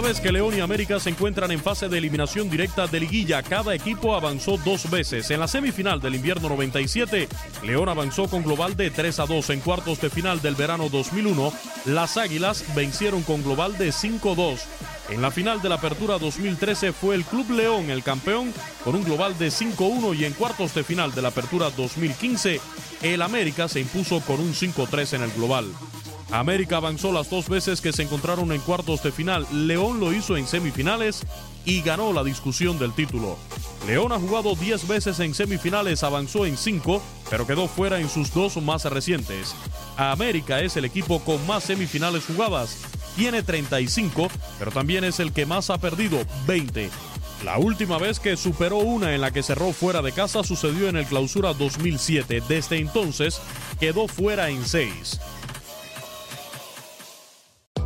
Quinta vez que León y América se encuentran en fase de eliminación directa de liguilla. Cada equipo avanzó dos veces. En la semifinal del invierno 97, León avanzó con global de 3 a 2. En cuartos de final del verano 2001, las Águilas vencieron con global de 5 a 2. En la final de la Apertura 2013 fue el Club León el campeón con un global de 5-1 y en cuartos de final de la Apertura 2015 el América se impuso con un 5-3 en el global. América avanzó las dos veces que se encontraron en cuartos de final. León lo hizo en semifinales y ganó la discusión del título. León ha jugado 10 veces en semifinales, avanzó en 5, pero quedó fuera en sus dos más recientes. América es el equipo con más semifinales jugadas, tiene 35, pero también es el que más ha perdido, 20. La última vez que superó una en la que cerró fuera de casa sucedió en el Clausura 2007. Desde entonces quedó fuera en 6.